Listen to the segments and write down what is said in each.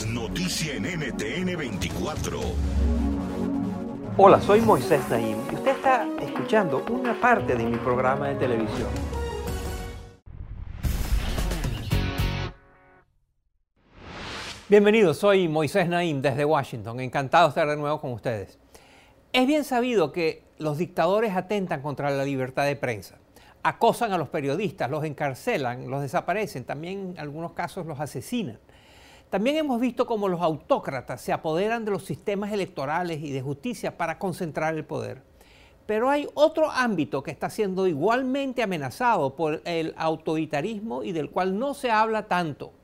noticia en NTN 24. Hola, soy Moisés Naim y usted está escuchando una parte de mi programa de televisión. Bienvenidos, soy Moisés Naim desde Washington. Encantado de estar de nuevo con ustedes. Es bien sabido que los dictadores atentan contra la libertad de prensa. Acosan a los periodistas, los encarcelan, los desaparecen, también en algunos casos los asesinan. También hemos visto cómo los autócratas se apoderan de los sistemas electorales y de justicia para concentrar el poder. Pero hay otro ámbito que está siendo igualmente amenazado por el autoritarismo y del cual no se habla tanto.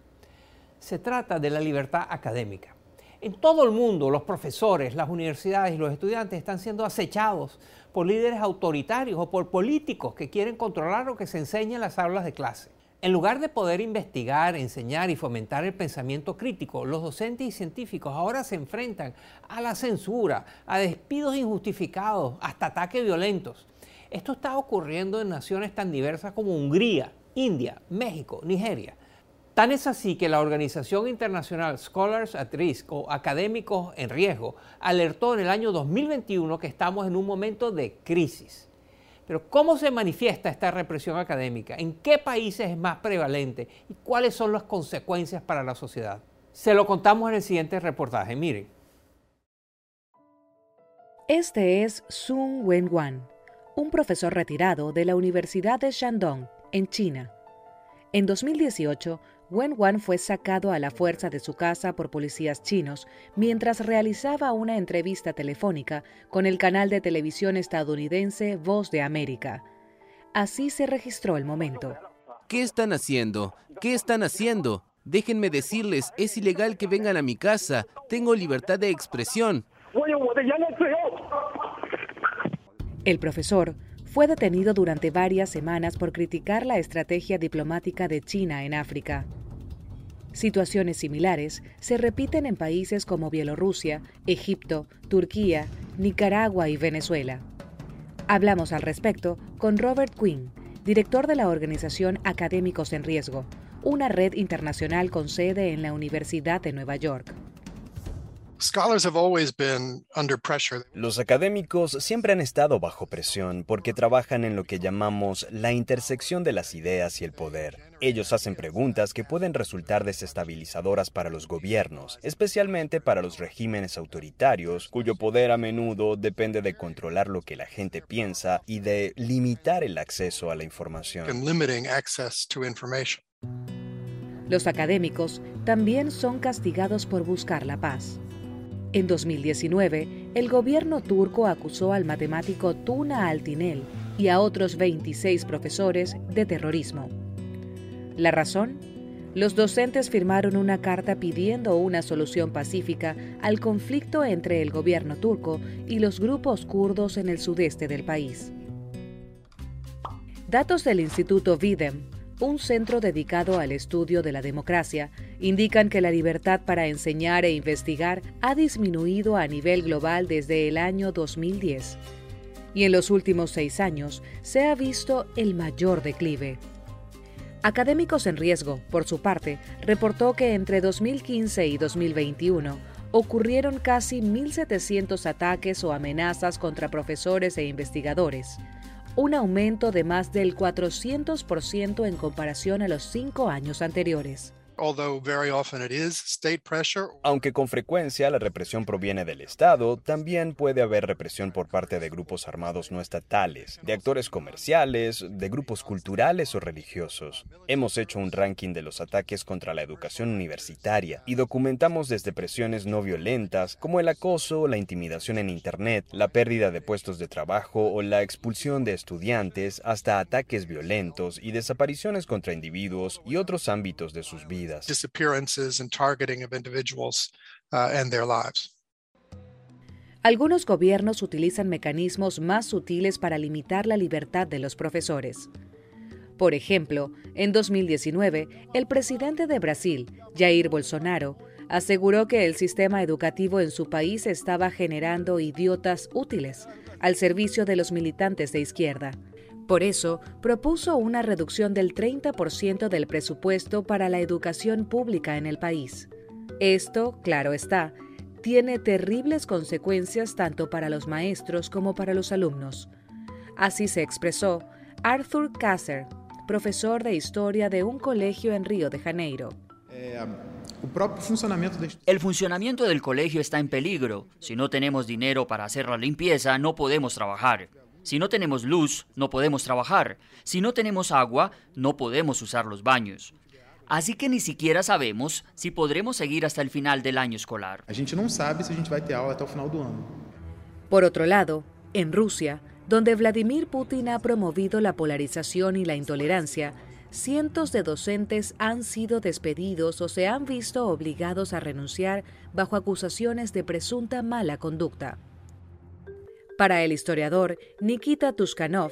Se trata de la libertad académica. En todo el mundo, los profesores, las universidades y los estudiantes están siendo acechados por líderes autoritarios o por políticos que quieren controlar lo que se enseña en las aulas de clase. En lugar de poder investigar, enseñar y fomentar el pensamiento crítico, los docentes y científicos ahora se enfrentan a la censura, a despidos injustificados, hasta ataques violentos. Esto está ocurriendo en naciones tan diversas como Hungría, India, México, Nigeria. Tan es así que la organización internacional Scholars at Risk o Académicos en Riesgo alertó en el año 2021 que estamos en un momento de crisis. Pero ¿cómo se manifiesta esta represión académica? ¿En qué países es más prevalente? ¿Y cuáles son las consecuencias para la sociedad? Se lo contamos en el siguiente reportaje. Miren. Este es Sun Wenwan, un profesor retirado de la Universidad de Shandong, en China. En 2018, Wen Wan fue sacado a la fuerza de su casa por policías chinos mientras realizaba una entrevista telefónica con el canal de televisión estadounidense Voz de América. Así se registró el momento. ¿Qué están haciendo? ¿Qué están haciendo? Déjenme decirles, es ilegal que vengan a mi casa. Tengo libertad de expresión. El profesor fue detenido durante varias semanas por criticar la estrategia diplomática de China en África. Situaciones similares se repiten en países como Bielorrusia, Egipto, Turquía, Nicaragua y Venezuela. Hablamos al respecto con Robert Quinn, director de la organización Académicos en Riesgo, una red internacional con sede en la Universidad de Nueva York. Los académicos siempre han estado bajo presión porque trabajan en lo que llamamos la intersección de las ideas y el poder. Ellos hacen preguntas que pueden resultar desestabilizadoras para los gobiernos, especialmente para los regímenes autoritarios, cuyo poder a menudo depende de controlar lo que la gente piensa y de limitar el acceso a la información. Los académicos también son castigados por buscar la paz. En 2019, el gobierno turco acusó al matemático Tuna Altinel y a otros 26 profesores de terrorismo. ¿La razón? Los docentes firmaron una carta pidiendo una solución pacífica al conflicto entre el gobierno turco y los grupos kurdos en el sudeste del país. Datos del Instituto Videm un centro dedicado al estudio de la democracia, indican que la libertad para enseñar e investigar ha disminuido a nivel global desde el año 2010. Y en los últimos seis años se ha visto el mayor declive. Académicos en Riesgo, por su parte, reportó que entre 2015 y 2021 ocurrieron casi 1.700 ataques o amenazas contra profesores e investigadores, un aumento de más del 400% en comparación a los cinco años anteriores. Aunque con frecuencia la represión proviene del Estado, también puede haber represión por parte de grupos armados no estatales, de actores comerciales, de grupos culturales o religiosos. Hemos hecho un ranking de los ataques contra la educación universitaria y documentamos desde presiones no violentas como el acoso, la intimidación en Internet, la pérdida de puestos de trabajo o la expulsión de estudiantes hasta ataques violentos y desapariciones contra individuos y otros ámbitos de sus vidas. Algunos gobiernos utilizan mecanismos más sutiles para limitar la libertad de los profesores. Por ejemplo, en 2019, el presidente de Brasil, Jair Bolsonaro, aseguró que el sistema educativo en su país estaba generando idiotas útiles al servicio de los militantes de izquierda. Por eso, propuso una reducción del 30% del presupuesto para la educación pública en el país. Esto, claro está, tiene terribles consecuencias tanto para los maestros como para los alumnos. Así se expresó Arthur Kasser, profesor de historia de un colegio en Río de Janeiro. El funcionamiento del colegio está en peligro. Si no tenemos dinero para hacer la limpieza, no podemos trabajar. Si no tenemos luz, no podemos trabajar. Si no tenemos agua, no podemos usar los baños. Así que ni siquiera sabemos si podremos seguir hasta el final del año escolar. Por otro lado, en Rusia, donde Vladimir Putin ha promovido la polarización y la intolerancia, cientos de docentes han sido despedidos o se han visto obligados a renunciar bajo acusaciones de presunta mala conducta. Para el historiador Nikita Tuskanov,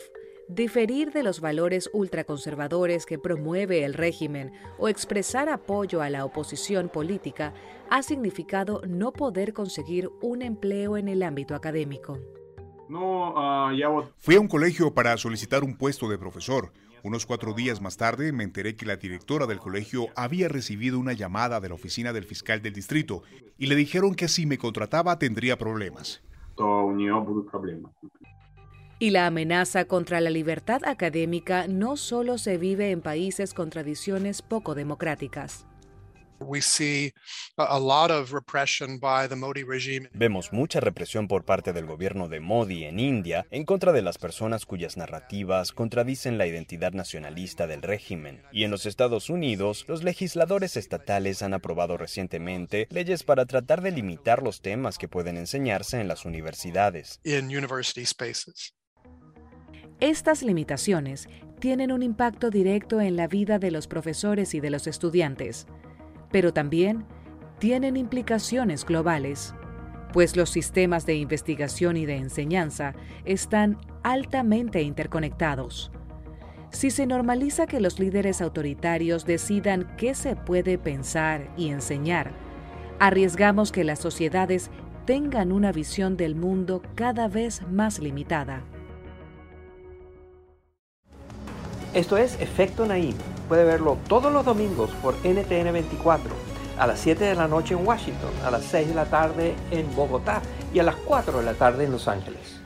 diferir de los valores ultraconservadores que promueve el régimen o expresar apoyo a la oposición política ha significado no poder conseguir un empleo en el ámbito académico. Ah, Fui a un colegio para solicitar un puesto de profesor. Unos cuatro días más tarde me enteré que la directora del colegio había recibido una llamada de la oficina del fiscal del distrito y le dijeron que si me contrataba tendría problemas. Y la amenaza contra la libertad académica no solo se vive en países con tradiciones poco democráticas. Vemos mucha represión por parte del gobierno de Modi en India en contra de las personas cuyas narrativas contradicen la identidad nacionalista del régimen. Y en los Estados Unidos, los legisladores estatales han aprobado recientemente leyes para tratar de limitar los temas que pueden enseñarse en las universidades. Estas limitaciones tienen un impacto directo en la vida de los profesores y de los estudiantes pero también tienen implicaciones globales, pues los sistemas de investigación y de enseñanza están altamente interconectados. Si se normaliza que los líderes autoritarios decidan qué se puede pensar y enseñar, arriesgamos que las sociedades tengan una visión del mundo cada vez más limitada. Esto es Efecto Naim puede verlo todos los domingos por NTN 24, a las 7 de la noche en Washington, a las 6 de la tarde en Bogotá y a las 4 de la tarde en Los Ángeles.